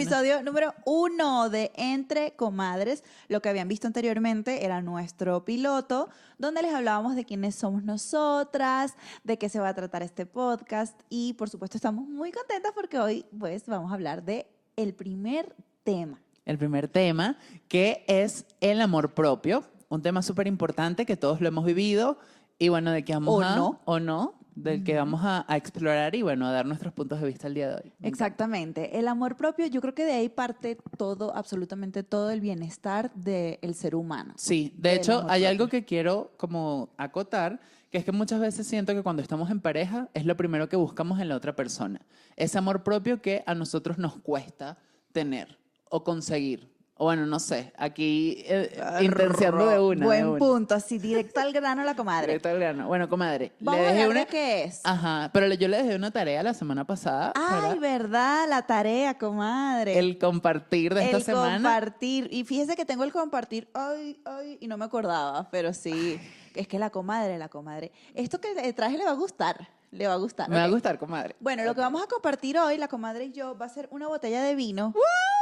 Episodio número uno de Entre Comadres. Lo que habían visto anteriormente era nuestro piloto, donde les hablábamos de quiénes somos nosotras, de qué se va a tratar este podcast y por supuesto estamos muy contentas porque hoy pues vamos a hablar de el primer tema. el primer tema, que es el amor propio, un tema súper importante que todos lo hemos vivido y bueno, de que vamos O a... no. O no, del que vamos a, a explorar y bueno, a dar nuestros puntos de vista el día de hoy. Exactamente. El amor propio, yo creo que de ahí parte todo, absolutamente todo el bienestar del ser humano. Sí, de hecho, hay algo que quiero como acotar, que es que muchas veces siento que cuando estamos en pareja es lo primero que buscamos en la otra persona. Ese amor propio que a nosotros nos cuesta tener o conseguir. O bueno, no sé, aquí eh, intenciando de una. de Buen una. punto, así directo al grano la comadre. Directo al grano. Bueno, comadre, Vamos le a dejé hablar una... qué es. Ajá, pero yo le dejé una tarea la semana pasada. Ay, ¿verdad? verdad, la tarea, comadre. El compartir de esta El semana. compartir. Y fíjese que tengo el compartir, ay, ay, y no me acordaba, pero sí. Es que la comadre, la comadre. Esto que le traje le va a gustar. Le va a gustar. Me va a gustar, comadre. Bueno, lo que vamos a compartir hoy, la comadre y yo, va a ser una botella de vino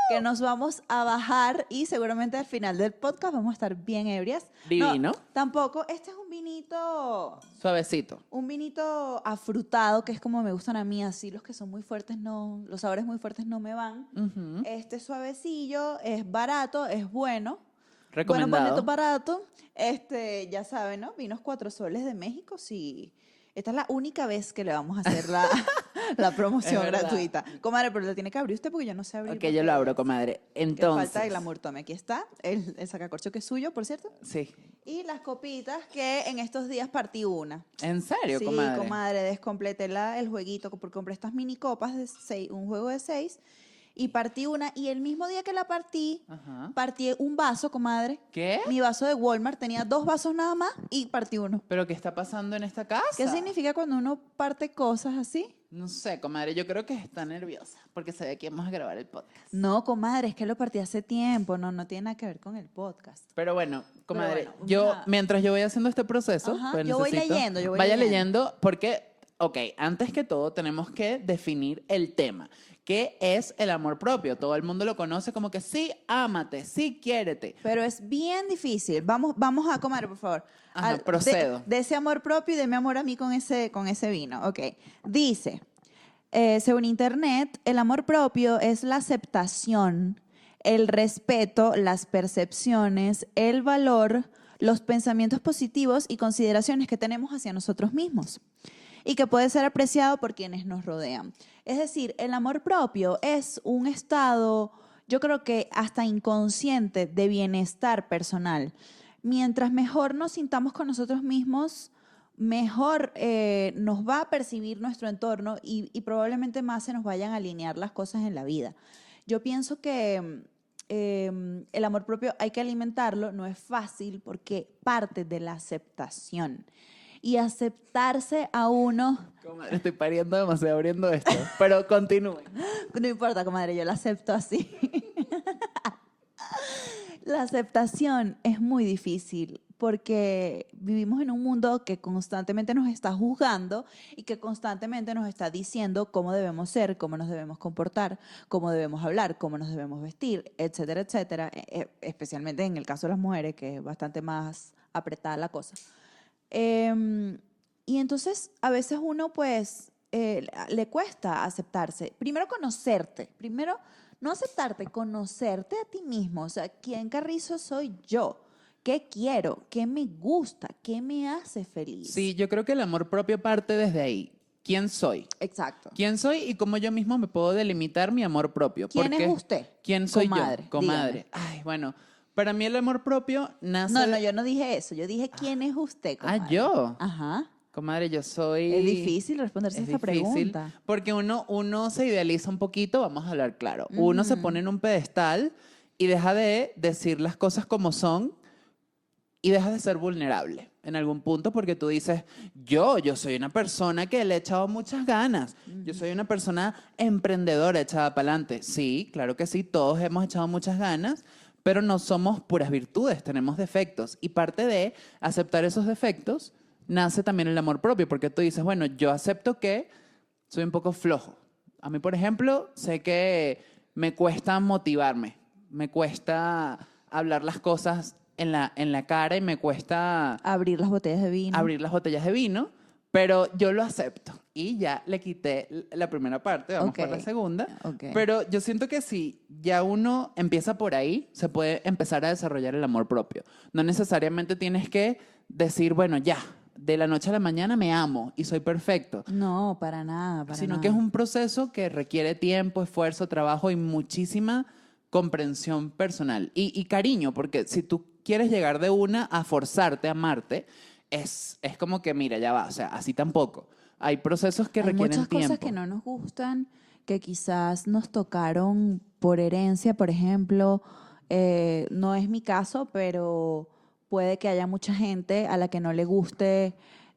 que nos vamos a bajar y seguramente al final del podcast vamos a estar bien ebrias. No, Divino. tampoco, este es un vinito, Suavecito. un vinito afrutado, que es como me gustan a mí, así los que son muy fuertes, no, los sabores muy fuertes no me van. Ujú. Este suavecillo, es barato, es bueno. Recomendado. Bueno, barato. Este, ya saben, ¿no? Vinos cuatro soles de México, sí. Esta es la única vez que le vamos a hacer la, la promoción gratuita. Comadre, pero le tiene que abrir usted porque yo no sé abrir. Ok, yo lo abro, comadre. Entonces. falta de glamour. Tome, aquí está el, el sacacorcho que es suyo, por cierto. Sí. Y las copitas que en estos días partí una. ¿En serio, sí, comadre? comadre, descompleté la- el jueguito porque compré estas mini copas de seis, un juego de seis y partí una y el mismo día que la partí, Ajá. partí un vaso, comadre. ¿Qué? Mi vaso de Walmart tenía dos vasos nada más y partí uno. ¿Pero qué está pasando en esta casa? ¿Qué significa cuando uno parte cosas así? No sé, comadre. Yo creo que está nerviosa porque sabe que vamos a grabar el podcast. No, comadre, es que lo partí hace tiempo, no, no tiene nada que ver con el podcast. Pero bueno, comadre, bueno, vamos yo, a- mientras yo voy haciendo este proceso, Ajá, pues yo voy leyendo, yo voy vaya leyendo. leyendo porque, ok, antes que todo tenemos que definir el tema. ¿Qué es el amor propio? Todo el mundo lo conoce como que sí, ámate, sí, quiérete. Pero es bien difícil. Vamos, vamos a comer, por favor. Ajá, procedo. De, ese amor propio y de mi amor a mí con ese, con ese vino. Ok. Dice, eh, según internet, el amor propio es la aceptación, el respeto, las percepciones, el valor, los pensamientos positivos y consideraciones que tenemos hacia nosotros mismos y que puede ser apreciado por quienes nos rodean. Es decir, el amor propio es un estado, yo creo que hasta inconsciente de bienestar personal. Mientras mejor nos sintamos con nosotros mismos, mejor eh, nos va a percibir nuestro entorno y, probablemente más se nos vayan a alinear las cosas en la vida. Yo pienso que eh, el amor propio hay que alimentarlo, no es fácil porque parte de la aceptación. Y aceptarse a uno, Comadre, estoy pariendo demasiado abriendo esto, pero continúen. no importa, comadre, yo la acepto así. la aceptación es muy difícil porque vivimos en un mundo que constantemente nos está juzgando y que constantemente nos está diciendo cómo debemos ser, cómo nos debemos comportar, cómo debemos hablar, cómo nos debemos vestir, etcétera, etcétera, eh, eh, especialmente en el caso de las mujeres, que es bastante más apretada la cosa. Em, y entonces a veces uno pues eh, le cuesta aceptarse. Primero conocerte, primero no aceptarte, conocerte a ti mismo. O sea, ¿quién carrizo soy yo? ¿Qué quiero? ¿Qué me gusta? ¿Qué me hace feliz? Sí, yo creo que el amor propio parte desde ahí. ¿Quién soy? Exacto. ¿Quién soy y cómo yo mismo me puedo delimitar mi amor propio? ¿Quién Porque- es usted? ¿Quién soy Comadre, yo? Comadre. dígame. Ay, bueno, para mí el amor propio nace... No, no, yo no dije eso. Yo dije, ¿quién es usted? Ah, comadre? yo. Ajá. Comadre, yo soy... Es difícil responderse Es esa difícil, pregunta. porque uno, uno se idealiza un poquito, vamos a hablar claro. Uno se Ujú. pone en un pedestal y deja de decir las cosas como son y deja de ser vulnerable en algún punto porque tú dices, yo, yo soy una persona que le he echado muchas ganas, yo soy una persona emprendedora echada para adelante. Sí, claro que sí, todos hemos echado muchas ganas, pero no somos puras virtudes, tenemos defectos y parte de aceptar esos defectos nace también el amor propio, porque tú dices, bueno, yo acepto que soy un poco flojo. A mí, por ejemplo, sé que me cuesta motivarme, me cuesta hablar las cosas en la, en la cara y me cuesta Abrir las botellas de vino. abrir las botellas de vino, pero yo lo acepto. Y ya le quité la primera parte, vamos por la segunda. Ok. Pero yo siento que si ya uno empieza por ahí, se puede empezar a desarrollar el amor propio. No necesariamente tienes que decir, bueno, ya, de la noche a la mañana me amo y soy perfecto. No, para nada, para Sino nada. que es un proceso que requiere tiempo, esfuerzo, trabajo y muchísima comprensión personal. Y, y cariño, porque si tú quieres llegar de una a forzarte a amarte, es, es como que, mira, ya va, o sea, así tampoco. Hay procesos que Hay requieren muchas tiempo. cosas que no nos gustan, que quizás nos tocaron por herencia, por ejemplo. Eh, no es mi caso, pero puede que haya mucha gente a la que no le guste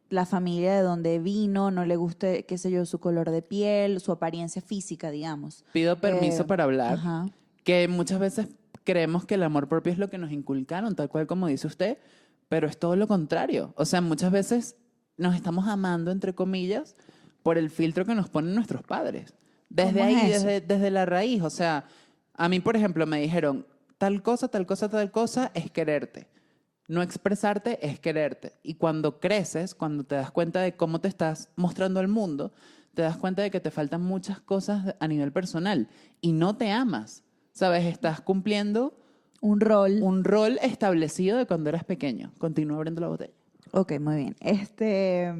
la familia de donde vino, no le guste, qué sé yo, su color de piel, su apariencia física, digamos. Pido permiso Eh, para hablar, Ajá. que muchas veces creemos que el amor propio es lo que nos inculcaron, tal cual como dice usted, pero es todo lo contrario. O sea, muchas veces nos estamos amando, entre comillas, por el filtro que nos ponen nuestros padres. Desde ¿Cómo es ahí, desde, desde la raíz. O sea, a mí, por ejemplo, me dijeron, tal cosa, tal cosa, tal cosa es quererte. No expresarte es quererte. Y cuando creces, cuando te das cuenta de cómo te estás mostrando al mundo, te das cuenta de que te faltan muchas cosas a nivel personal y no te amas. ¿Sabes? Estás cumpliendo Un rol. un rol establecido de cuando eras pequeño. Continúa abriendo la botella. Ok, muy bien. Este,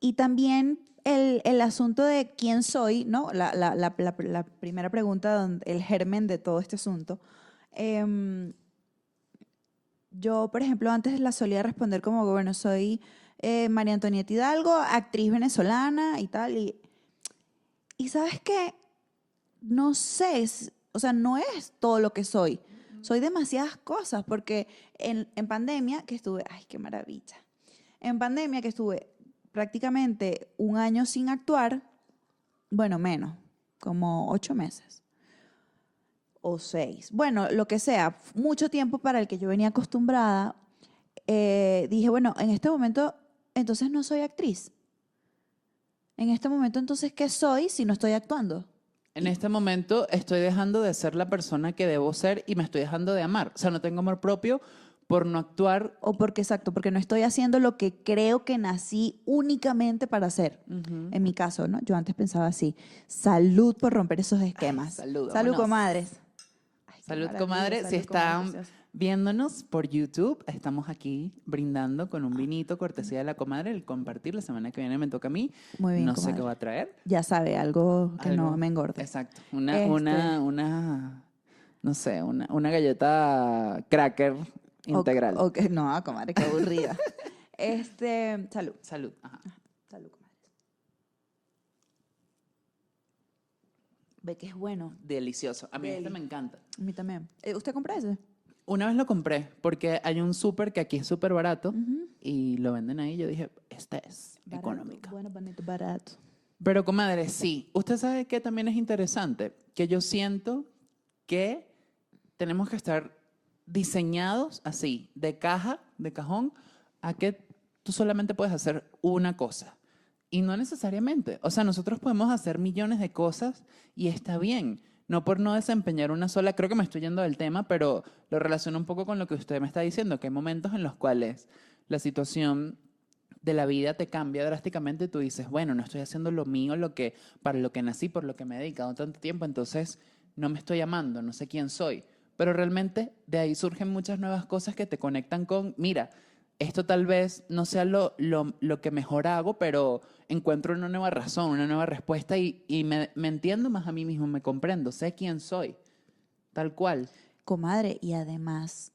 y también el, el asunto de quién soy, ¿no? La, la- la- primera pregunta, donde- el germen de todo este asunto. Em, yo, por ejemplo, antes la solía responder como, que, bueno, soy eh, María Antonieta Hidalgo, actriz venezolana y tal. Y, y ¿sabes qué? No sé, o sea, no es todo lo que soy. Soy demasiadas cosas, porque en, en pandemia que estuve, ay, qué maravilla. En pandemia que estuve prácticamente un año sin actuar, bueno, menos, como ocho meses o seis, bueno, lo que sea, mucho tiempo para el que yo venía acostumbrada, eh, dije, bueno, en este momento, entonces no soy actriz. En este momento, entonces, ¿qué soy si no estoy actuando? En este momento estoy dejando de ser la persona que debo ser y me estoy dejando de amar. O sea, no tengo amor propio por no actuar. O porque, exacto, porque no estoy haciendo lo que creo que nací únicamente para hacer. En mi caso, ¿no? Yo antes pensaba así. Salud por romper esos esquemas. salud, Salud, vámonos. comadres. Ay, Salud, comadre. Si salud, están comadre. Viéndonos por YouTube, estamos aquí brindando con un vinito cortesía de la comadre. El compartir la semana que viene me toca a mí. Muy bien, no sé qué va a traer. Ya sabe, algo que no me engorde. Exacto. Una, Este- una, una, no sé, una, una galleta cracker integral. o no, comadre, qué aburrida. este, salud. Salud. Ajá. Salud, comadre. Ve que es bueno. Delicioso. A mí este Deli. me encanta. A mí también. Eh, ¿Usted compra ese? Una vez lo compré porque hay un súper que aquí es súper barato y lo venden ahí. Yo dije, esta es Barato, económica. Bueno, bonito, barato. Pero, comadre, sí. Usted sabe que también es interesante, que yo siento que tenemos que estar diseñados así, de caja, de cajón, a que tú solamente puedes hacer una cosa. Y no necesariamente. O sea, nosotros podemos hacer millones de cosas y está bien. No por no desempeñar una sola, creo que me estoy yendo del tema, pero lo relaciono un poco con lo que usted me está diciendo, que hay momentos en los cuales la situación de la vida te cambia drásticamente y tú dices, bueno, no estoy haciendo lo mío, lo que, para lo que nací, por lo que me he dedicado tanto tiempo, entonces no me estoy amando, no sé quién soy. Pero realmente de ahí surgen muchas nuevas cosas que te conectan con, mira, esto tal vez no sea lo, lo, lo que mejor hago, pero encuentro una nueva razón, una nueva respuesta y, y me, me entiendo más a mí mismo, me comprendo, sé quién soy, tal cual. Comadre, y además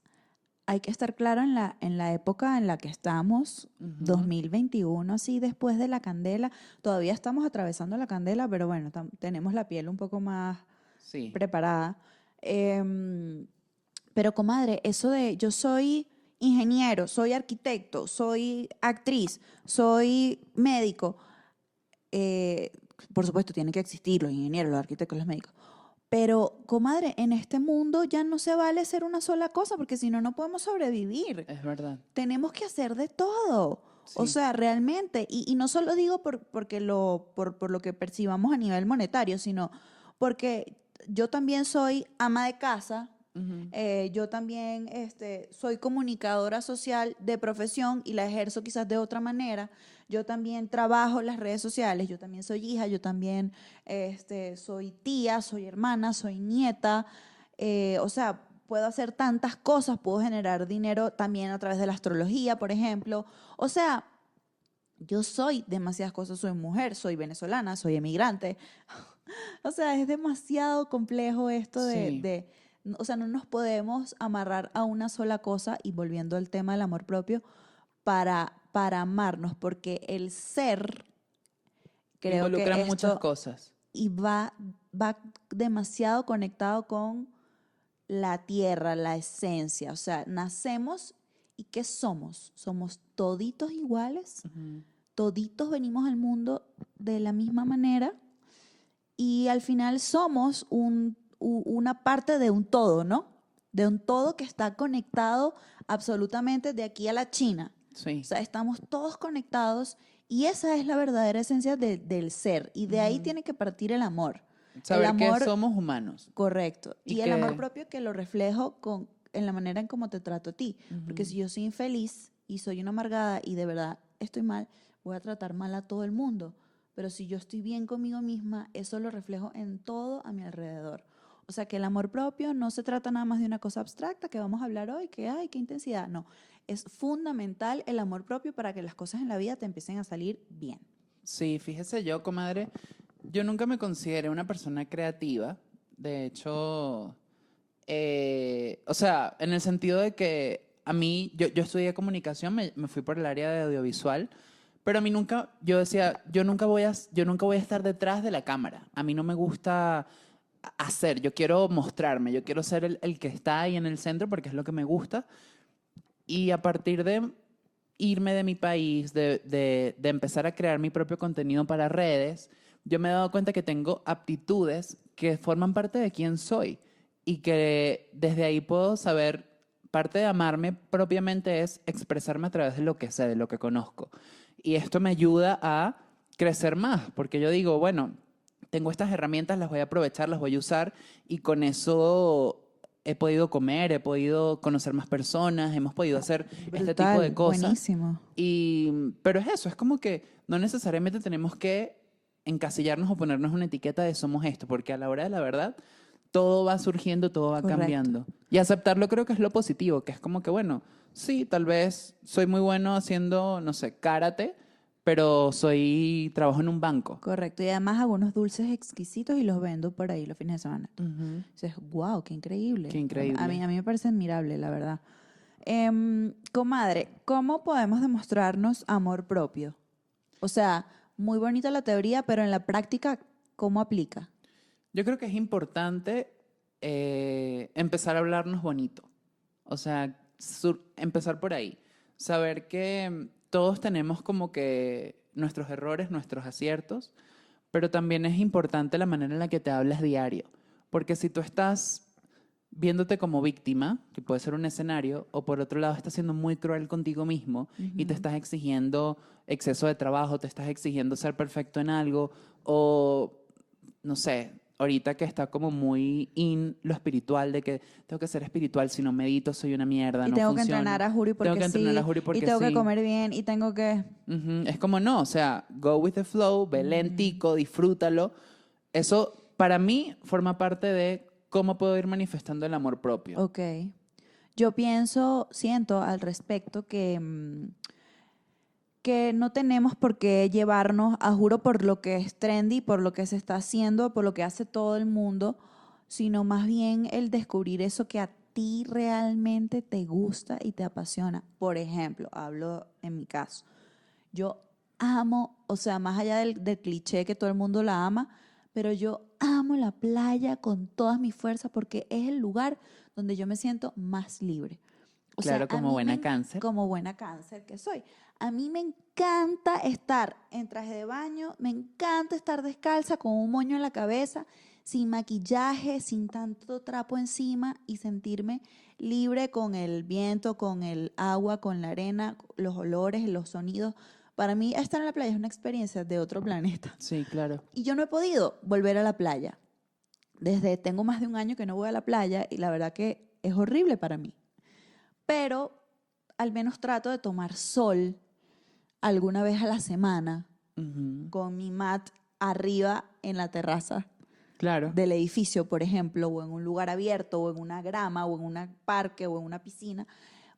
hay que estar claro en la, en la época en la que estamos, 2021, así después de la candela. Todavía estamos atravesando la candela, pero bueno, tenemos la piel un poco más Sí. preparada. Em, pero, comadre, eso de yo soy ingeniero, soy arquitecto, soy actriz, soy médico, eh, por supuesto, tienen que existir los ingenieros, los arquitectos, los médicos. Pero, comadre, en este mundo ya no se vale ser una sola cosa, porque si no, no podemos sobrevivir. Es verdad. Tenemos que hacer de todo. O Sí. sea, realmente, y, y no solo digo por, porque lo, por, por lo que percibamos a nivel monetario, sino porque yo también soy ama de casa, Eh, yo también este, soy comunicadora social de profesión y la ejerzo quizás de otra manera. Yo también trabajo en las redes sociales, yo también soy hija, yo también este, soy tía, soy hermana, soy nieta. eh, o sea, puedo hacer tantas cosas, puedo generar dinero también a través de la astrología, por ejemplo. O sea, yo soy demasiadas cosas, soy mujer, soy venezolana, soy emigrante. O sea, es demasiado complejo esto de, Sí. de- o sea, no nos podemos amarrar a una sola cosa y volviendo al tema del amor propio para, para amarnos, porque el ser, creo que Involucra muchas esto- cosas. y va, va demasiado conectado con la tierra, la esencia. O sea, nacemos y ¿qué somos? Somos toditos iguales, toditos venimos al mundo de la misma manera y al final somos un- una parte de un todo, ¿no? De un todo que está conectado absolutamente de aquí a la China. Sí. O sea, estamos todos conectados y esa es la verdadera esencia de- del ser. Y de ahí tiene que partir el amor. Saber amor- que somos humanos. Correcto. Y Y, el amor propio que lo reflejo con, en la manera en cómo te trato a ti. Porque si yo soy infeliz y soy una amargada y de verdad estoy mal, voy a tratar mal a todo el mundo. Pero si yo estoy bien conmigo misma, eso lo reflejo en todo a mi alrededor. O sea que el amor propio no se trata nada más de una cosa abstracta que vamos a hablar hoy, que ay, qué intensidad. No, es fundamental el amor propio para que las cosas en la vida te empiecen a salir bien. Sí, fíjese yo, comadre, yo nunca me consideré una persona creativa. De hecho, eh, o sea, en el sentido de que a mí, yo, yo estudié comunicación, me, me fui por el área de audiovisual, pero a mí nunca, yo decía, yo nunca voy a, yo nunca voy a estar detrás de la cámara. A mí no me gusta hacer, yo quiero mostrarme, yo quiero ser el, el que está ahí en el centro porque es lo que me gusta. Y a partir de irme de mi país, de, de- de empezar a crear mi propio contenido para redes, yo me he dado cuenta que tengo aptitudes que forman parte de quién soy y que desde ahí puedo saber, parte de amarme propiamente es expresarme a través de lo que sé, de lo que conozco. Y esto me ayuda a crecer más, porque yo digo, bueno, tengo estas herramientas, las voy a aprovechar, las voy a usar y con eso he podido comer, he podido conocer más personas, hemos podido hacer este tipo de Brutal, cosas. Buenísimo. Y, pero es eso, es como que no necesariamente tenemos que encasillarnos o ponernos una etiqueta de somos esto, porque a la hora de la verdad todo va surgiendo, todo va Correcto. cambiando. Y aceptarlo creo que es lo positivo, que es como que, bueno, sí, tal vez soy muy bueno haciendo, no sé, karate, pero soy, trabajo en un banco. Correcto. Y además hago unos dulces exquisitos y los vendo por ahí los fines de semana. Dices, wow, qué increíble. Qué increíble. A mí, a mí me parece admirable, la verdad. Em, comadre, ¿cómo podemos demostrarnos amor propio? O sea, muy bonita la teoría, pero en la práctica, ¿cómo aplica? Yo creo que es importante eh, empezar a hablarnos bonito. O sea, sur- empezar por ahí. Saber que todos tenemos como que nuestros errores, nuestros aciertos, pero también es importante la manera en la que te hablas diario. Porque si tú estás viéndote como víctima, que puede ser un escenario, o por otro lado estás siendo muy cruel contigo mismo y te estás exigiendo exceso de trabajo, te estás exigiendo ser perfecto en algo, o no sé, ahorita que está como muy in lo espiritual, de que tengo que ser espiritual, si no medito soy una mierda, y no tengo que entrenar a Juri porque Tengo que entrenar sí, a Juri porque y tengo que comer bien, y tengo que... Es como no, o sea, go with the flow, ve lentico, disfrútalo. Eso para mí forma parte de cómo puedo ir manifestando el amor propio. Ok. Yo pienso, siento al respecto que, mm, que no tenemos por qué llevarnos, a juro, por lo que es trendy, por lo que se está haciendo, por lo que hace todo el mundo, sino más bien el descubrir eso que a ti realmente te gusta y te apasiona. Por ejemplo, hablo en mi caso. Yo amo, o sea, más allá del, del cliché que todo el mundo la ama, pero yo amo la playa con todas mis fuerzas porque es el lugar donde yo me siento más libre. O Claro, como buena me- cáncer. Como buena cáncer que soy. A mí me encanta estar en traje de baño, me encanta estar descalza con un moño en la cabeza, sin maquillaje, sin tanto trapo encima y sentirme libre con el viento, con el agua, con la arena, los olores, los sonidos. Para mí estar en la playa es una experiencia de otro planeta. Sí, claro. Y yo no he podido volver a la playa. Desde tengo más de un año que no voy a la playa y la verdad que es horrible para mí. Pero al menos trato de tomar sol alguna vez a la semana Ujú. con mi mat arriba en la terraza Claro. del edificio, por ejemplo, o en un lugar abierto, o en una grama, o en un parque, o en una piscina,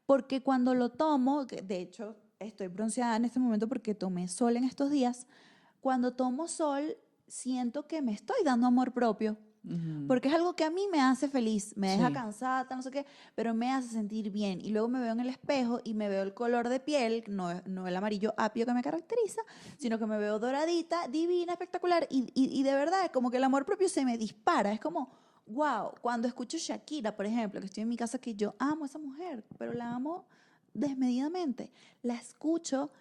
porque cuando lo tomo, de hecho estoy bronceada en este momento porque tomé sol en estos días, cuando tomo sol siento que me estoy dando amor propio, Ujú. porque es algo que a mí me hace feliz, me deja Sí. cansada, no sé qué, pero me hace sentir bien. Y luego me veo en el espejo y me veo el color de piel, no, no el amarillo apio que me caracteriza, sino que me veo doradita, divina, espectacular. Y, y, y de verdad, como que el amor propio se me dispara. Es como, wow, cuando escucho Shakira, por ejemplo, que estoy en mi casa, que yo amo a esa mujer, pero la amo desmedidamente. La escucho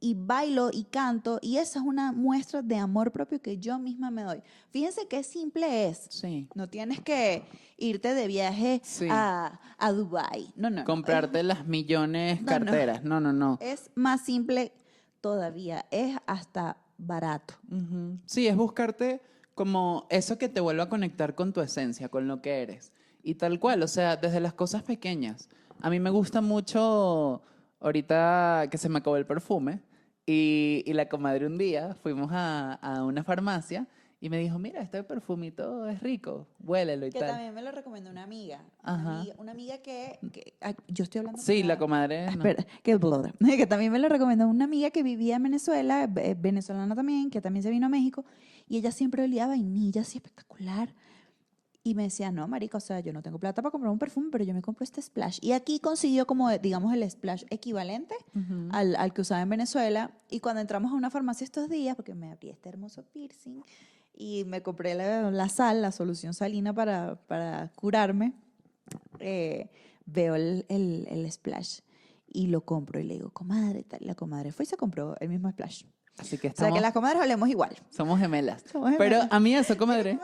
y bailo y canto y esa es una muestra de amor propio que yo misma me doy. Fíjense qué simple es. Sí. No tienes que irte de viaje Sí. a, a Dubai. No, no. no. Comprarte las millones No, no. carteras. No, no, no. Es más simple todavía. Es hasta barato. Ujú. Sí, es buscarte como eso que te vuelva a conectar con tu esencia, con lo que eres. Y tal cual, o sea, desde las cosas pequeñas. A mí me gusta mucho, ahorita que se me acabó el perfume, y, y la comadre un día fuimos a, a una farmacia y me dijo, mira, este perfumito es rico, huélelo y Que tal. también me lo recomendó una amiga. Ajá. Una amiga, una amiga que, que- ah, Yo estoy hablando. Sí, la comadre... no. Espera, que. Que también me lo recomendó una amiga que vivía en Venezuela, eh, venezolana también, que también se vino a México, y ella siempre olía a vainilla, así espectacular. Y me decía, no, marica, o sea, yo no tengo plata para comprar un perfume, pero yo me compro este splash. Y aquí consiguió como, digamos, el splash equivalente Ujú. al, al que usaba en Venezuela. Y cuando entramos a una farmacia estos días, porque me abrí este hermoso piercing y me compré la, la sal, la solución salina para, para curarme, eh, veo el, el- el splash y lo compro y le digo, comadre, tal. La comadre fue y se compró el mismo splash. Así que O sea, estamos, que las comadres olemos igual. somos gemelas. Somos Pero gemelas. a mí eso, comadre...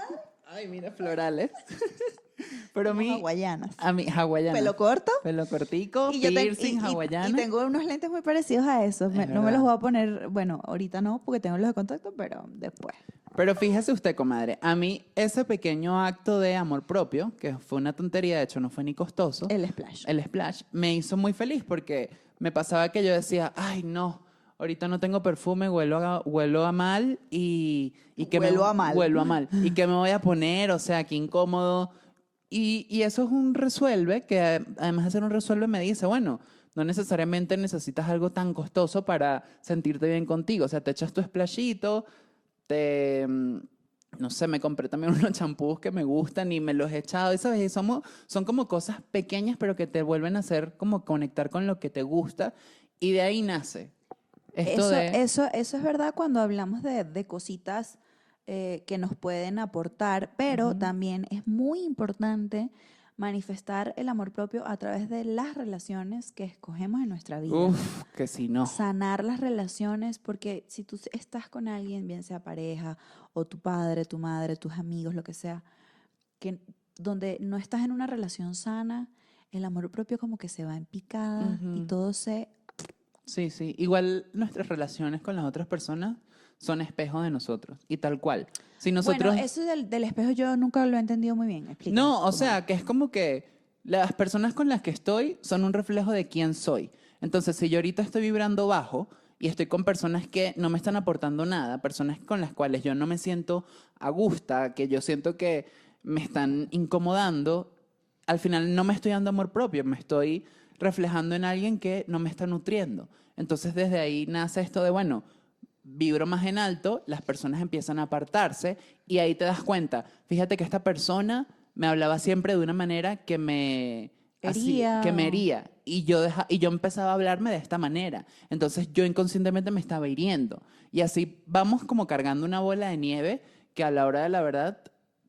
Ay, mira, florales. Pero a mí... hawaianas. A mí, hawaiana. Pelo corto. Pelo cortico, Y, yo ten- piercing, y- y- tengo unos lentes muy parecidos a esos. Es no me los voy a poner, bueno, ahorita no, porque tengo los de contacto, pero después. Pero fíjese usted, comadre, a mí ese pequeño acto de amor propio, que fue una tontería, de hecho no fue ni costoso, El splash. el splash, me hizo muy feliz porque me pasaba que yo decía, ay no, ahorita no tengo perfume, huelo a, huelo a mal y, y que Huelo me, a mal. Huelo a mal. ¿Y qué me voy a poner? O sea, qué incómodo. Y, y eso es un resuelve, que además de ser un resuelve me dice, bueno, no necesariamente necesitas algo tan costoso para sentirte bien contigo. O sea, te echas tu splashito, te... mm, No sé, me compré también unos champús que me gustan y me los he echado, y ¿sabes? Y somos, son como cosas pequeñas, pero que te vuelven a hacer como conectar con lo que te gusta, y de ahí nace. Esto Eso, de... eso, eso es verdad cuando hablamos de, de cositas eh, que nos pueden aportar, pero Ujú. también es muy importante manifestar el amor propio a través de las relaciones que escogemos en nuestra vida. Uf, que si no. Sanar las relaciones, porque si tú estás con alguien, bien sea pareja, o tu padre, tu madre, tus amigos, lo que sea, que donde no estás en una relación sana, el amor propio como que se va en picada y Ujú. todo se Sí, sí. Igual nuestras relaciones con las otras personas son espejos de nosotros, y tal cual. Si nosotros... Bueno, eso del, del espejo yo nunca lo he entendido muy bien. Explícame, No, o ¿cómo sea, que es como que las personas con las que estoy son un reflejo de quién soy. Entonces, si yo ahorita estoy vibrando bajo y estoy con personas que no me están aportando nada, personas con las cuales yo no me siento a gusto, que yo siento que me están incomodando, al final no me estoy dando amor propio, me estoy reflejando en alguien que no me está nutriendo. Entonces, desde ahí nace esto de, bueno, vibro más en alto, las personas empiezan a apartarse y ahí te das cuenta, fíjate que esta persona me hablaba siempre de una manera que me así, Hería. que me hería y yo deja- y yo empezaba a hablarme de esta manera. Entonces yo inconscientemente me estaba hiriendo y así vamos como cargando una bola de nieve que a la hora de la verdad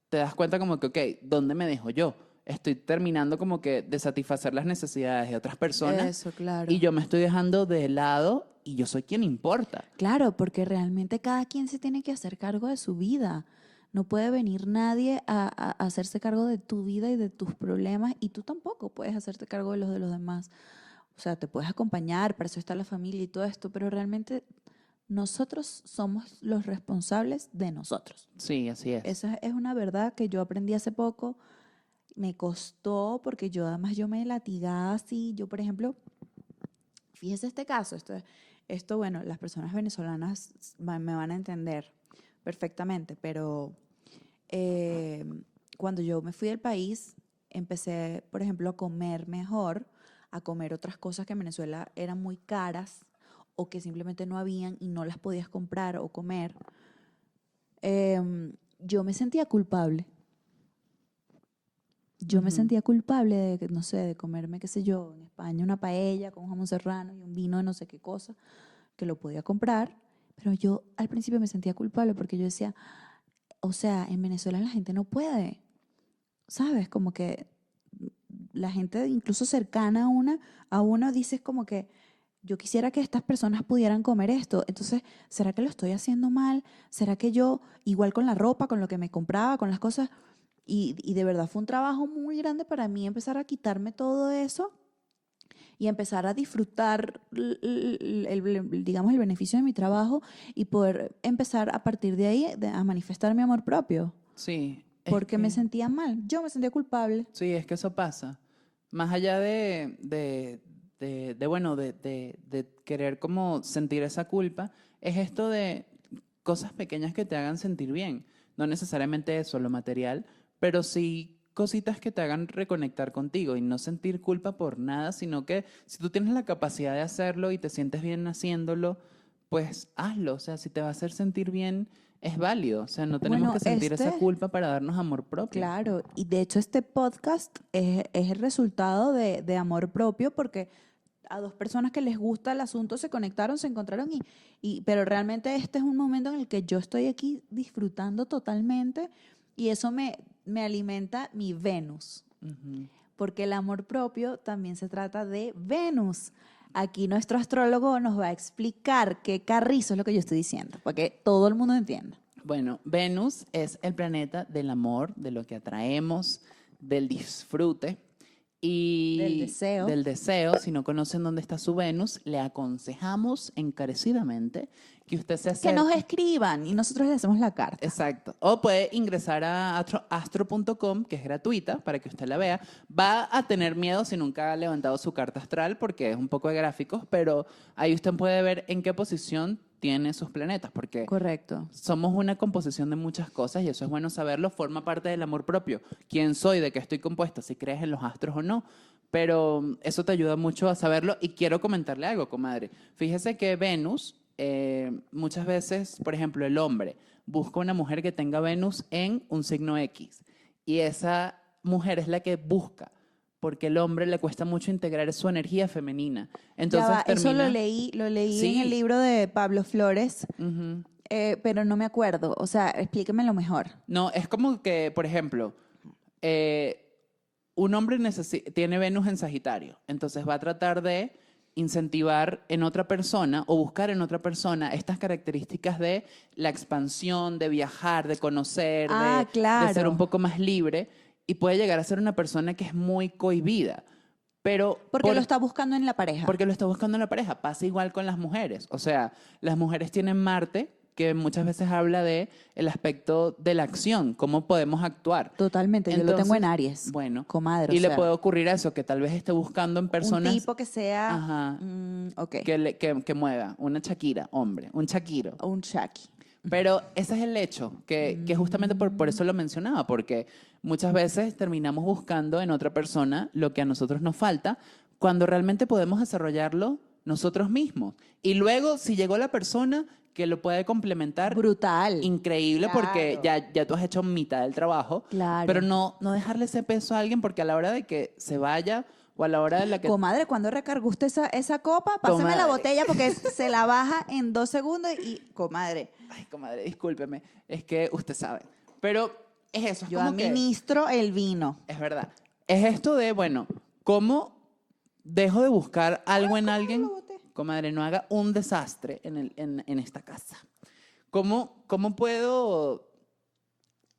te das cuenta como que, ok, ¿dónde me dejo yo? Estoy terminando como que de satisfacer las necesidades de otras personas Eso, claro. y yo me estoy dejando de lado y yo soy quien importa. Claro, porque realmente cada quien se tiene que hacer cargo de su vida. No puede venir nadie a, a- hacerse cargo de tu vida y de tus problemas y tú tampoco puedes hacerte cargo de los de los demás. O sea, te puedes acompañar, para eso está la familia y todo esto, pero realmente nosotros somos los responsables de nosotros. Sí, así es. Esa es una verdad que yo aprendí hace poco. Me costó porque yo además yo me latigaba así. Yo, por ejemplo, fíjese este caso. Esto, esto bueno, las personas venezolanas me van a entender perfectamente, pero eh, cuando yo me fui del país, empecé, por ejemplo, a comer mejor, a comer otras cosas que en Venezuela eran muy caras o que simplemente no habían y no las podías comprar o comer. Em, yo me sentía culpable. Yo me Ujú. sentía culpable de, no sé, de comerme, qué sé yo, en España una paella con jamón serrano y un vino de no sé qué cosa, que lo podía comprar, pero yo al principio me sentía culpable porque yo decía, o sea, en Venezuela la gente no puede, ¿sabes? Como que la gente incluso cercana a una, a uno dices como que yo quisiera que estas personas pudieran comer esto. Entonces, ¿será que lo estoy haciendo mal? ¿Será que yo, igual con la ropa, con lo que me compraba, con las cosas? Y, y de verdad fue un trabajo muy grande para mí empezar a quitarme todo eso y empezar a disfrutar, el, el- digamos, el beneficio de mi trabajo y poder empezar a partir de ahí a manifestar mi amor propio. Sí. Porque me sentía mal. Yo me sentía culpable. Sí, es que eso pasa. Más allá de, de, de- de, bueno, de, de- de querer como sentir esa culpa, es esto de cosas pequeñas que te hagan sentir bien. No necesariamente eso, lo material, pero sí cositas que te hagan reconectar contigo y no sentir culpa por nada, sino que si tú tienes la capacidad de hacerlo y te sientes bien haciéndolo, pues hazlo. O sea, si te va a hacer sentir bien, es válido. O sea, no tenemos Bueno, que sentir esa este- culpa para darnos amor propio. Claro, y de hecho este podcast es, es el resultado de, de amor propio porque a dos personas que les gusta el asunto se conectaron, se encontraron y, y pero realmente este es un momento en el que yo estoy aquí disfrutando totalmente y eso me, me alimenta mi Venus, porque el amor propio también se trata de Venus. Aquí nuestro astrólogo nos va a explicar qué carrizo es lo que yo estoy diciendo, para que todo el mundo entienda. Bueno, Venus es el planeta del amor, de lo que atraemos, del disfrute y Del deseo. del deseo. Si no conocen dónde está su Venus, le aconsejamos encarecidamente que usted se Que acerque. nos escriban y nosotros le hacemos la carta. Exacto. O puede ingresar a astro- astro.com, que es gratuita, para que usted la vea. Va a tener miedo si nunca ha levantado su carta astral, porque es un poco de gráficos, pero ahí usted puede ver en qué posición tiene sus planetas, porque Correcto. somos una composición de muchas cosas y eso es bueno saberlo, forma parte del amor propio. ¿Quién soy? ¿De qué estoy compuesta? Si crees en los astros o no. Pero eso te ayuda mucho a saberlo y quiero comentarle algo, comadre. Fíjese que Venus, eh, muchas veces, por ejemplo, el hombre busca una mujer que tenga Venus en un signo X y esa mujer es la que busca porque el hombre le cuesta mucho integrar su energía femenina. Entonces va, Eso termina- lo leí, lo leí Sí. en el libro de Pablo Flores, Ujú. eh, pero no me acuerdo. O sea, explíquemelo mejor. No, es como que, por ejemplo, eh, un hombre tiene Venus en Sagitario, entonces va a tratar de incentivar en otra persona o buscar en otra persona estas características de la expansión, de viajar, de conocer, de- Ah, de, ser un poco más libre y puede llegar a ser una persona que es muy cohibida. Pero Porque por- lo está buscando en la pareja. porque lo está buscando en la pareja. Pasa igual con las mujeres. O sea, las mujeres tienen Marte, que muchas veces habla de el aspecto de la acción, cómo podemos actuar. Totalmente, yo lo tengo Entonces, en Aries. Bueno, Comadre, y o le sea, puede ocurrir eso, que tal vez esté buscando en personas Un tipo que sea... Ajá. mm, ok. que, le- que, que mueva, una Shakira, hombre, un Shakiro. Un Shaki. Pero ese es el hecho, que, que justamente por, por eso lo mencionaba, porque muchas veces terminamos buscando en otra persona lo que a nosotros nos falta, cuando realmente podemos desarrollarlo nosotros mismos. Y luego, si llegó la persona que lo puede complementar, Brutal. increíble, porque ya, ya tú has hecho mitad del trabajo, Claro. pero no, no dejarle ese peso a alguien, porque a la hora de que se vaya o a la hora de la que... Comadre, ¿cuándo recargó usted esa, esa copa? Pásame la botella porque se la baja en dos segundos y, comadre, Ay, comadre, discúlpeme, es que usted sabe. Pero es eso, es yo como que- administro el vino. Es verdad. Es esto de, bueno, ¿cómo dejo de buscar algo en alguien? Comadre, no haga un desastre en- en esta casa. ¿Cómo, ¿Cómo puedo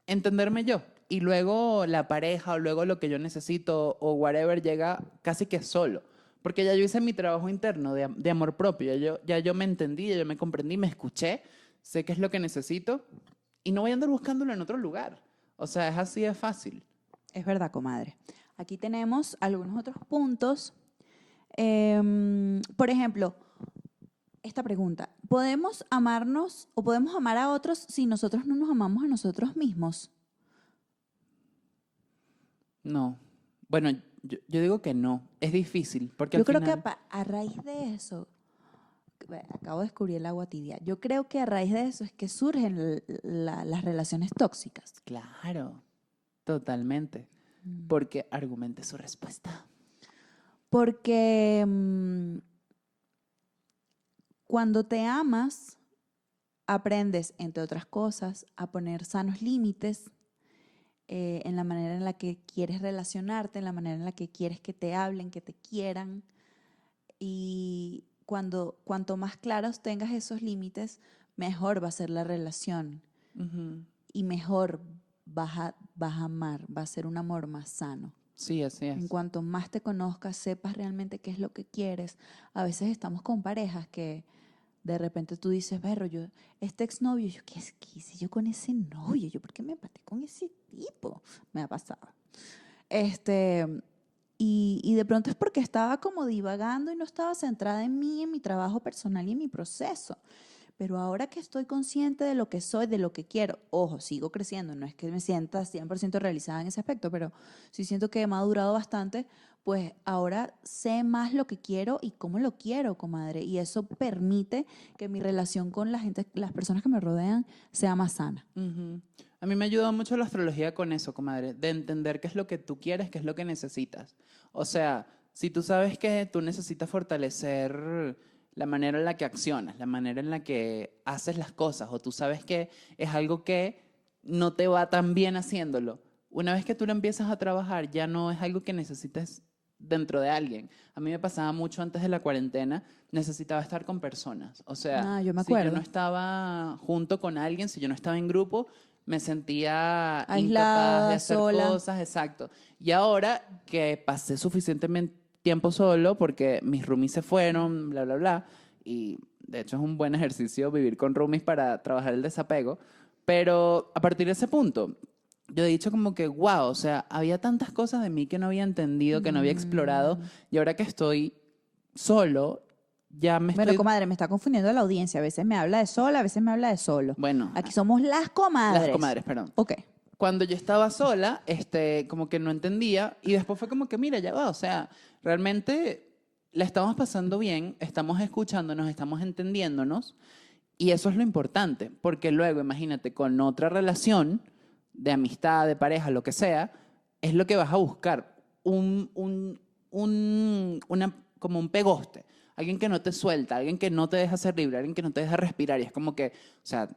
entenderme yo. Y luego la pareja o luego lo que yo necesito o whatever llega casi que solo. Porque ya yo hice mi trabajo interno de, de amor propio. Ya yo, ya yo me entendí, ya yo me comprendí, me escuché, sé qué es lo que necesito y no voy a andar buscándolo en otro lugar. O sea, es así de fácil. Es verdad, comadre. Aquí tenemos algunos otros puntos. Em, por ejemplo, esta pregunta. ¿Podemos amarnos o podemos amar a otros si nosotros no nos amamos a nosotros mismos? No. Bueno, yo, yo digo que no. Es difícil. Porque Yo al creo final- que a, raíz de eso, acabo de descubrir el agua tibia, yo creo que a raíz de eso es que surgen la- las relaciones tóxicas. Claro, totalmente. Mm. Porque argumente su respuesta. Porque mm, cuando te amas, aprendes, entre otras cosas, a poner sanos límites eh, en la manera en la que quieres relacionarte, en la manera en la que quieres que te hablen, que te quieran. Y cuando, cuanto más claros tengas esos límites, mejor va a ser la relación y mejor vas a, vas a amar, va a ser un amor más sano. Sí, así es. En cuanto más te conozcas, sepas realmente qué es lo que quieres. A veces estamos con parejas que de repente tú dices, berro, yo, este exnovio, yo, ¿qué, hice yo con ese novio? ¿Yo por qué me empaté con ese tipo? Me ha pasado. Este, y, y de pronto es porque estaba como divagando y no estaba centrada en mí, en mi trabajo personal y en mi proceso. Pero ahora que estoy consciente de lo que soy, de lo que quiero, ojo, sigo creciendo, no es que me sienta 100% realizada en ese aspecto, pero sí siento que he madurado bastante, pues ahora sé más lo que quiero y cómo lo quiero, comadre. Y eso permite que mi relación con la gente, las personas que me rodean, sea más sana. Ujú. A mí me ayudado mucho la astrología con eso, comadre, de entender qué es lo que tú quieres, qué es lo que necesitas. O sea, si tú sabes que tú necesitas fortalecer la manera en la que accionas, la manera en la que haces las cosas, o tú sabes que es algo que no te va tan bien haciéndolo, una vez que tú lo empiezas a trabajar, ya no es algo que necesites dentro de alguien. A mí me pasaba mucho antes de la cuarentena, necesitaba estar con personas. O sea, Ah, yo me si yo no estaba junto con alguien, si yo no estaba en grupo, me sentía incapaz Aislada, de hacer sola. cosas, exacto. Y ahora que pasé suficientemente tiempo solo, porque mis roomies se fueron, bla, bla, bla, y de hecho es un buen ejercicio vivir con roomies para trabajar el desapego, pero a partir de ese punto, yo he dicho como que, wow, o sea, había tantas cosas de mí que no había entendido, que no había explorado, y ahora que estoy solo, ya me Bueno, estoy... comadre, me está confundiendo la audiencia. A veces me habla de sola, a veces me habla de solo. Bueno, Aquí somos las comadres. las comadres, perdón. Ok. Cuando yo estaba sola, este, como que no entendía y después fue como que, mira, ya va, o sea, realmente la estamos pasando bien, estamos escuchándonos, estamos entendiéndonos y eso es lo importante, porque luego, imagínate, con otra relación de amistad, de pareja, lo que sea, es lo que vas a buscar, un, un, un, una, como un pegoste, alguien que no te suelta, alguien que no te deja ser libre, alguien que no te deja respirar y es como que, o sea,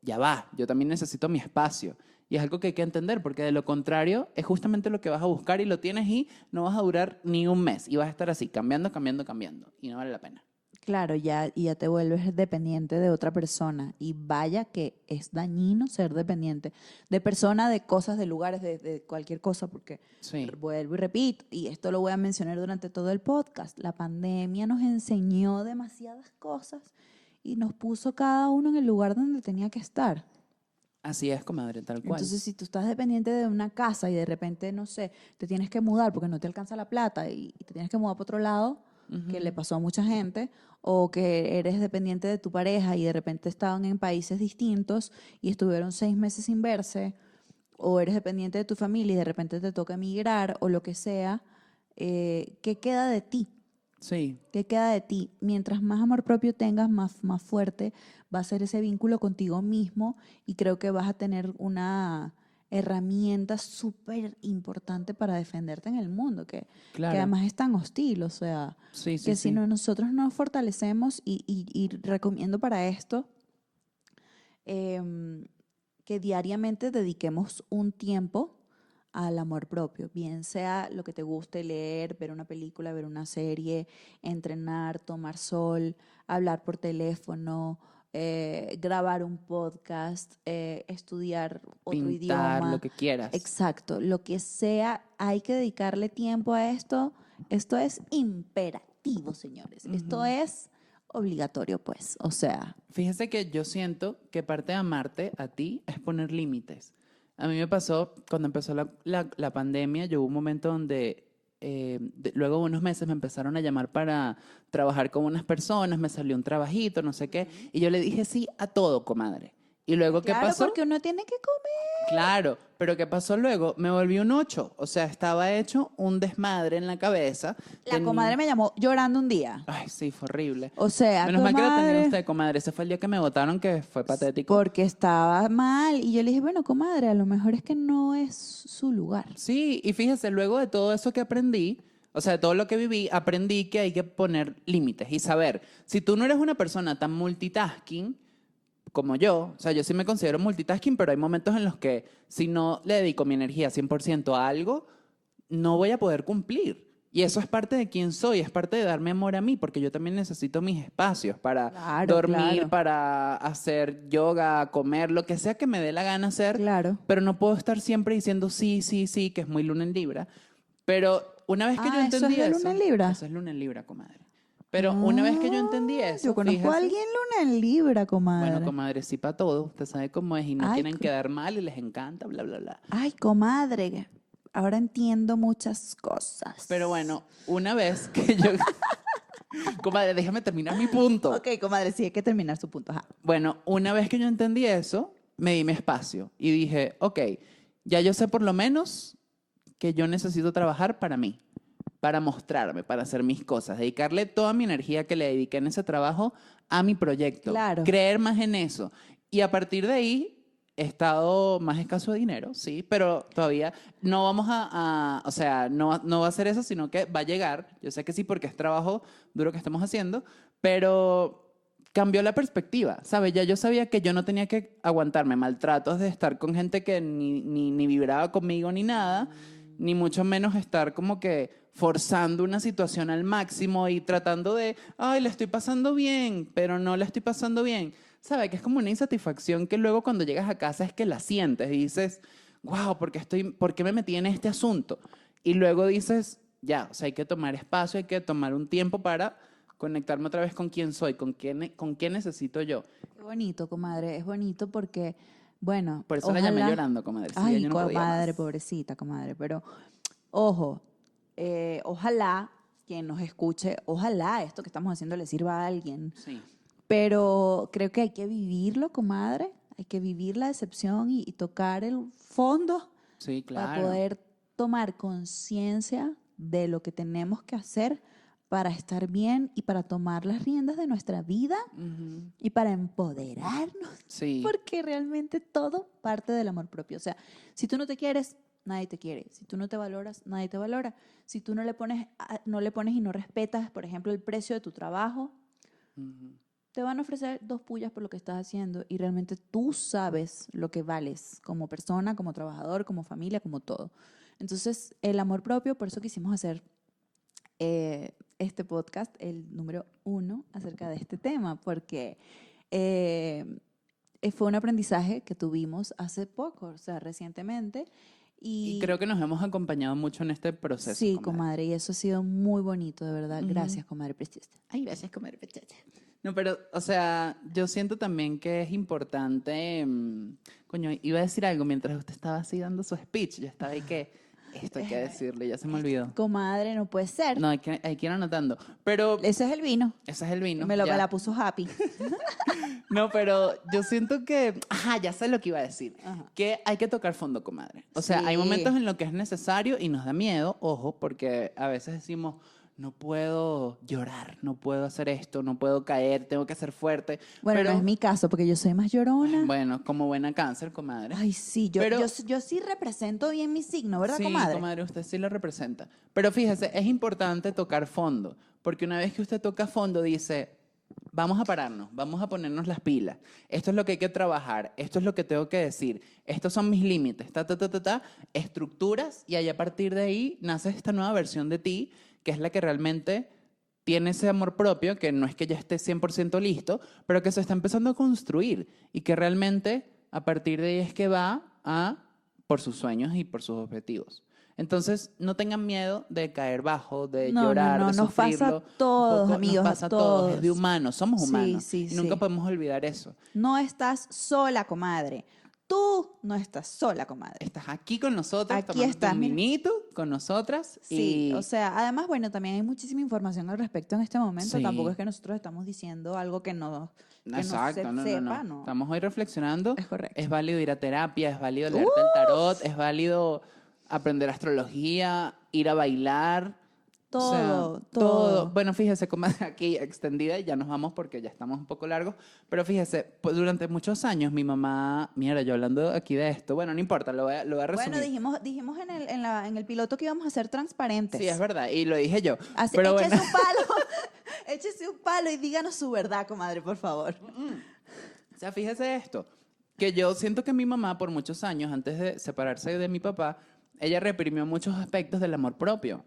ya va, yo también necesito mi espacio. Y es algo que hay que entender, porque de lo contrario es justamente lo que vas a buscar y lo tienes y no vas a durar ni un mes. Y vas a estar así, cambiando, cambiando, cambiando. Y no vale la pena. Claro, ya, y ya te vuelves dependiente de otra persona. Y vaya que es dañino ser dependiente de persona, de cosas, de lugares, de, de cualquier cosa, porque Sí. vuelvo y repito, y esto lo voy a mencionar durante todo el podcast, la pandemia nos enseñó demasiadas cosas y nos puso cada uno en el lugar donde tenía que estar. Así es, comadre, tal cual. Entonces, si tú estás dependiente de una casa y de repente, no sé, te tienes que mudar porque no te alcanza la plata y, y te tienes que mudar para otro lado, que le pasó a mucha gente, o que eres dependiente de tu pareja y de repente estaban en países distintos y estuvieron seis meses sin verse, o eres dependiente de tu familia y de repente te toca emigrar o lo que sea, eh, ¿qué queda de ti? Sí, ¿Qué queda de ti? Mientras más amor propio tengas, más, más fuerte va a ser ese vínculo contigo mismo y creo que vas a tener una herramienta súper importante para defenderte en el mundo, que, claro. que además es tan hostil, o sea, sí, sí, que sí. si no, nosotros nos fortalecemos y, y- y recomiendo para esto em, que diariamente dediquemos un tiempo al amor propio, bien sea lo que te guste leer, ver una película, ver una serie, entrenar, tomar sol, hablar por teléfono, eh, grabar un podcast, eh, estudiar otro Pintar, idioma. lo que quieras. Exacto, lo que sea, hay que dedicarle tiempo a esto. Esto es imperativo, señores. Esto es obligatorio, pues. O sea, Fíjese que yo siento que parte de amarte a ti es poner límites. A mí me pasó cuando empezó la, la- la pandemia, yo hubo un momento donde eh, de- luego de unos meses me empezaron a llamar para trabajar con unas personas, me salió un trabajito, no sé qué, y yo le dije sí a todo, comadre. Y luego, ¿qué claro, pasó? porque uno tiene que comer. Claro, pero ¿qué pasó luego? Me volví un ocho, o sea, estaba hecho un desmadre en la cabeza. La comadre me llamó llorando un día. Ay, sí, fue horrible. O sea, Menos mal que la tenía comadre, usted, comadre. Ese fue el día que me votaron, que fue patético. Porque estaba mal. Y yo le dije, bueno, comadre, a lo mejor es que no es su lugar. Sí, y fíjese, luego de todo eso que aprendí, o sea, de todo lo que viví, aprendí que hay que poner límites y saber, si tú no eres una persona tan multitasking como yo, o sea, yo sí me considero multitasking, pero hay momentos en los que si no le dedico mi energía 100% a algo, no voy a poder cumplir. Y eso es parte de quién soy, es parte de darme amor a mí, porque yo también necesito mis espacios para Claro, dormir, claro. para hacer yoga, comer, lo que sea que me dé la gana hacer Claro. pero no puedo estar siempre diciendo sí, sí, sí, que es muy luna en libra. Pero una vez que Ah, yo ¿eso entendí es de eso. luna en libra? Eso es luna en libra, comadre. Pero una vez que yo entendí Ah, eso. Yo conozco a fíjese- alguien luna en libra, comadre. Bueno, comadre, sí para todo. Usted sabe cómo es y no Ay, quieren co- quedar mal y les encanta, bla, bla, bla. Ay, comadre. Ahora entiendo muchas cosas. Pero bueno, una vez que yo. comadre, déjame terminar mi punto. Ok, comadre, sí, hay que terminar su punto. Ajá. Bueno, una vez que yo entendí eso, me di mi espacio y dije, ok, ya yo sé por lo menos que yo necesito trabajar para mí, para mostrarme, para hacer mis cosas, dedicarle toda mi energía que le dediqué en ese trabajo a mi proyecto, Claro. creer más en eso. Y a partir de ahí he estado más escaso de dinero, sí, pero todavía no vamos a, a- o sea, no, no va a ser eso, sino que va a llegar. Yo sé que sí, porque es trabajo duro que estamos haciendo, pero cambió la perspectiva, ¿sabes? Ya yo sabía que yo no tenía que aguantarme maltratos de estar con gente que ni, ni, ni vibraba conmigo ni nada, ni mucho menos estar como que forzando una situación al máximo y tratando de, ay, le estoy pasando bien, pero no la estoy pasando bien. ¿Sabes? Que es como una insatisfacción que luego cuando llegas a casa es que la sientes y dices, wow, ¿por qué, estoy, ¿por qué me metí en este asunto? Y luego dices, ya, o sea, hay que tomar espacio, hay que tomar un tiempo para conectarme otra vez con quién soy, con quién, con qué necesito yo. Qué bonito, comadre. Es bonito porque, bueno. Por eso la llamé ojalá- llorando, comadre. Sí, Ay, no comadre, pobrecita, comadre. Pero, ojo, eh, ojalá quien nos escuche, ojalá esto que estamos haciendo le sirva a alguien. Sí. Pero creo que hay que vivirlo, comadre. Hay que vivir la decepción y, y tocar el fondo Sí, para claro. poder tomar conciencia de lo que tenemos que hacer para estar bien y para tomar las riendas de nuestra vida y para empoderarnos, Sí. porque realmente todo parte del amor propio. O sea, si tú no te quieres, nadie te quiere. Si tú no te valoras, nadie te valora. Si tú no le pones, no le pones y no respetas, por ejemplo, el precio de tu trabajo, te van a ofrecer dos pullas por lo que estás haciendo y realmente tú sabes lo que vales como persona, como trabajador, como familia, como todo. Entonces, el amor propio, por eso quisimos hacer eh, este podcast, el número uno, acerca de este tema, porque eh, fue un aprendizaje que tuvimos hace poco, o sea, recientemente. Y, Y creo que nos hemos acompañado mucho en este proceso. Sí, comadre. comadre, y eso ha sido muy bonito, de verdad. Gracias, comadre preciosa. Ay, gracias, comadre pechacha. No, pero, o sea, yo siento también que es importante. mm, coño, iba a decir algo mientras usted estaba así dando su speech. Yo estaba ahí que. Esto hay que decirle, ya se me olvidó. Comadre, no puede ser. No, hay que, hay que ir anotando. Pero Ese es el vino. ese es el vino. me lo ya. me la puso happy. No, pero yo siento que. Ajá, ya sé lo que iba a decir. Ajá. Que hay que tocar fondo, comadre. O sea, hay Sí. momentos en los que es necesario y nos da miedo, ojo, porque a veces decimos, no puedo llorar, no puedo hacer esto, no puedo caer, tengo que ser fuerte. Bueno, pero, no es mi caso, porque yo soy más llorona. Bueno, como buena cáncer, comadre. Ay, sí, yo, Pero- yo, yo sí represento bien mi signo, ¿verdad, sí, comadre? usted sí lo representa. Pero fíjese, es importante tocar fondo, porque una vez que usted toca fondo, dice, vamos a pararnos, vamos a ponernos las pilas. Esto es lo que hay que trabajar, esto es lo que tengo que decir, estos son mis límites, ta, ta, ta, ta, ta, estructuras, y ahí a partir de ahí nace esta nueva versión de ti, que es la que realmente tiene ese amor propio, que no es que ya esté 100% listo, pero que se está empezando a construir y que realmente a partir de ahí es que va a por sus sueños y por sus objetivos. Entonces, no tengan miedo de caer bajo, de No, no, llorar, no, de nos pasa a sufrirlo. Todos, poco- amigos, Nos pasa a todos, es de humanos, somos Sí, humanos. sí, y nunca sí. podemos olvidar eso. No estás sola, comadre. Tú no estás sola, comadre. Estás aquí con nosotros, Aquí estás, un vinito con nosotras. Sí, y o sea, además, bueno, también hay muchísima información al respecto en este momento. Sí. Tampoco es que nosotros estamos diciendo algo que no, que no se no, sepa, no. no. Estamos hoy reflexionando. Es correcto. Es válido ir a terapia, es válido leerte el tarot, es válido aprender astrología, ir a bailar. O sea, Todo, todo. Bueno, fíjese, como aquí extendida, y ya nos vamos porque ya estamos un poco largos. Pero fíjese, pues durante muchos años mi mamá, mira, yo hablando aquí de esto, bueno, no importa, lo voy a, lo voy a resumir. Bueno, dijimos, dijimos en, el, en, la- en el piloto que íbamos a ser transparentes. Sí, es verdad, y lo dije yo. Así, pero échese bueno, un palo, échese un palo y díganos su verdad, comadre, por favor. O sea, fíjese esto, que yo siento que mi mamá por muchos años, antes de separarse de mi papá, ella reprimió muchos aspectos del amor propio.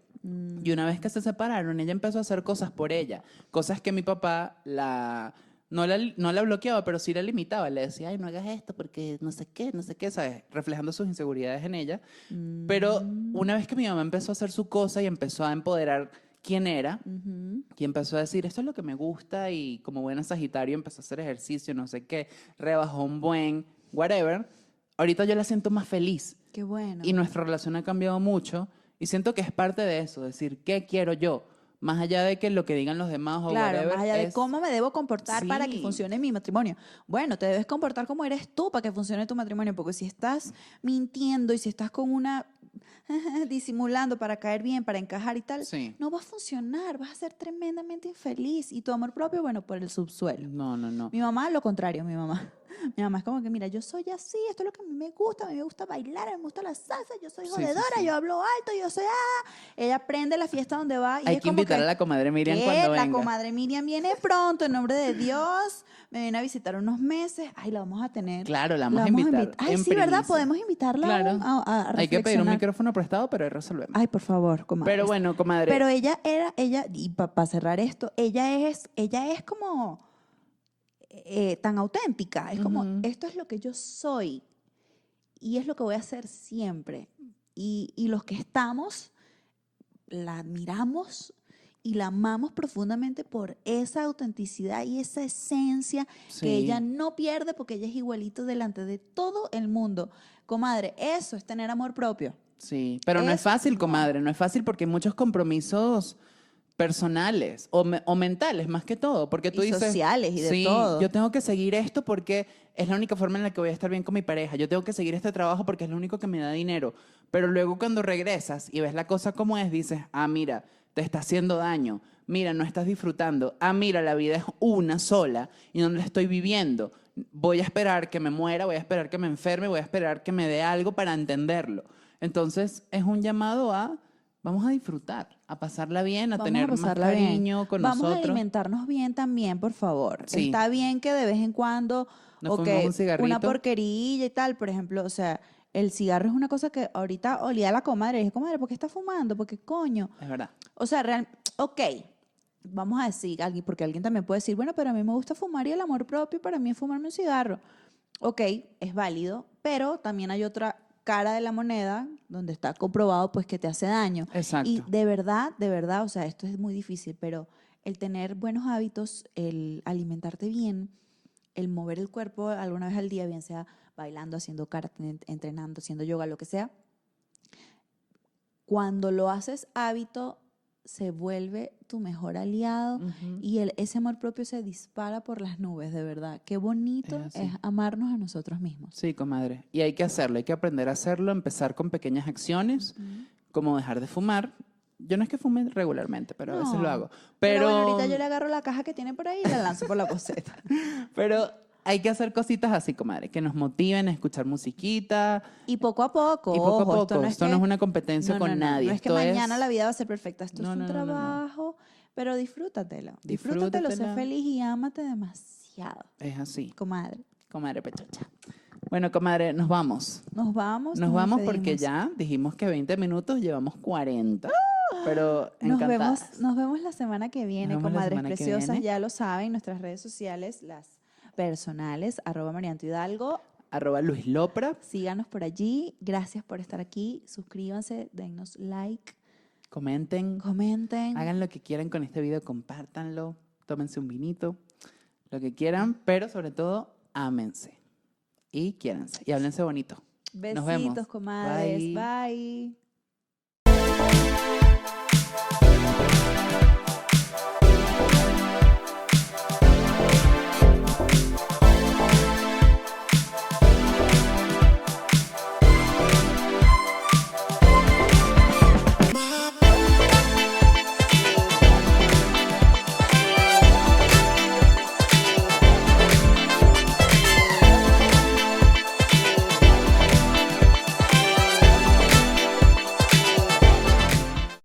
Y una vez que se separaron, ella empezó a hacer cosas por ella, cosas que mi papá la... No la, no la bloqueaba, pero sí la limitaba. Le decía, ay, no hagas esto porque no sé qué, no sé qué, ¿sabes? Reflejando sus inseguridades en ella. Pero una vez que mi mamá empezó a hacer su cosa y empezó a empoderar quién era, Ujú. y empezó a decir, esto es lo que me gusta y como buena Sagitario empezó a hacer ejercicio, no sé qué, rebajó un buen, whatever. Ahorita yo la siento más feliz Qué bueno. y nuestra relación ha cambiado mucho y siento que es parte de eso, decir, ¿qué quiero yo? Más allá de que lo que digan los demás o Claro, whatever. más allá de cómo me debo comportar para que funcione mi matrimonio. Bueno, te debes comportar como eres tú para que funcione tu matrimonio, porque si estás mintiendo y si estás con una disimulando para caer bien, para encajar y tal, Sí. no va a funcionar, vas a ser tremendamente infeliz y tu amor propio, bueno, por el subsuelo. No, no, no. Mi mamá, lo contrario, mi mamá. Mi mamá es como que, mira, yo soy así, esto es lo que a mí me gusta, a mí me gusta bailar, a mí me gusta la salsa, yo soy Sí, sí, jodedora, sí. yo hablo alto, yo soy ah. Ella aprende la fiesta donde va y Hay es que como invitar que, a la comadre Miriam "¿Qué? cuando La venga. comadre Miriam viene pronto, en nombre de Dios, me viene a visitar unos meses, ay, la vamos a tener. Claro, la vamos, La a invitar. invit- Ay, en sí, ¿verdad? primicia. Podemos invitarla Claro. a, a- a Hay que pedir un micrófono prestado, pero ahí resolvemos. Ay, por favor, comadre. pero bueno, comadre. Pero ella era, ella, y para cerrar esto, ella es, ella es como eh, tan auténtica. Es como, esto es lo que yo soy y es lo que voy a hacer siempre. Y, y los que estamos, la admiramos y la amamos profundamente por esa autenticidad y esa esencia Sí. que ella no pierde porque ella es igualito delante de todo el mundo. Comadre, eso es tener amor propio. Sí, pero no es fácil, comadre, no es fácil porque hay muchos compromisos personales o, me- o mentales más que todo, porque tú Y dices, sociales y de sí, todo". yo tengo que seguir esto porque es la única forma en la que voy a estar bien con mi pareja, yo tengo que seguir este trabajo porque es lo único que me da dinero, pero luego cuando regresas y ves la cosa como es, dices, ah, mira, te está haciendo daño, mira, no estás disfrutando, ah, mira, la vida es una sola y no la estoy viviendo. Voy a esperar que me muera, voy a esperar que me enferme, voy a esperar que me dé algo para entenderlo. Entonces, es un llamado a, vamos a disfrutar, a pasarla bien, a Vamos tener más pasarla bien. cariño con Vamos a nosotros. alimentarnos bien también, por favor. Sí. Está bien que de vez en cuando, Nos ok, fumemos un cigarrito. una porquerilla y tal, por ejemplo, o sea, el cigarro es una cosa que ahorita olía a la comadre y dije, comadre, ¿por qué está fumando? ¿Por qué coño? Es verdad. O sea, real, ok, vamos a decir, alguien, porque alguien también puede decir, bueno, pero a mí me gusta fumar y el amor propio para mí es fumarme un cigarro. Ok, es válido, pero también hay otra cara de la moneda donde está comprobado pues que te hace daño. Exacto. Y de verdad, de verdad, o sea, esto es muy difícil, pero el tener buenos hábitos, el alimentarte bien, el mover el cuerpo alguna vez al día, bien sea bailando, haciendo karate, en- entrenando, haciendo yoga, lo que sea, cuando lo haces hábito, se vuelve tu mejor aliado Ujú. y el, ese amor propio se dispara por las nubes, de verdad. Qué bonito Es es, amarnos a nosotros mismos. Sí, comadre. Y hay que hacerlo, hay que aprender a hacerlo, empezar con pequeñas acciones, como dejar de fumar. Yo no es que fume regularmente, pero a veces No. lo hago. Pero, Pero, bueno, ahorita yo le agarro la caja que tiene por ahí y la lanzo por la poseta. pero hay que hacer cositas así, comadre, que nos motiven a escuchar musiquita. Y poco a poco. Y poco a poco. Esto no es, Esto que- no es una competencia no, con no, nadie. No es que esto mañana es- la vida va a ser perfecta. Esto es un trabajo, pero disfrútatelo. Disfrútatelo, sé feliz y ámate demasiado, Es así, comadre. comadre pechocha. Bueno, comadre, nos vamos. Nos vamos. Nos vamos porque ya dijimos que 20 minutos, llevamos 40. pero Nos encantadas. vemos, nos vemos la semana que viene, comadres preciosas. Ya lo saben, nuestras redes sociales, las personales, arroba Marianto Hidalgo. Arroba Luis Lopra. Síganos por allí. Gracias por estar aquí. Suscríbanse, dennos like, Comenten. comenten. Hagan lo que quieran con este video, compártanlo, tómense un vinito, lo que quieran, pero sobre todo, ámense y quiéranse y háblense bonito. Nos vemos. Besitos, comadres. Bye. Bye.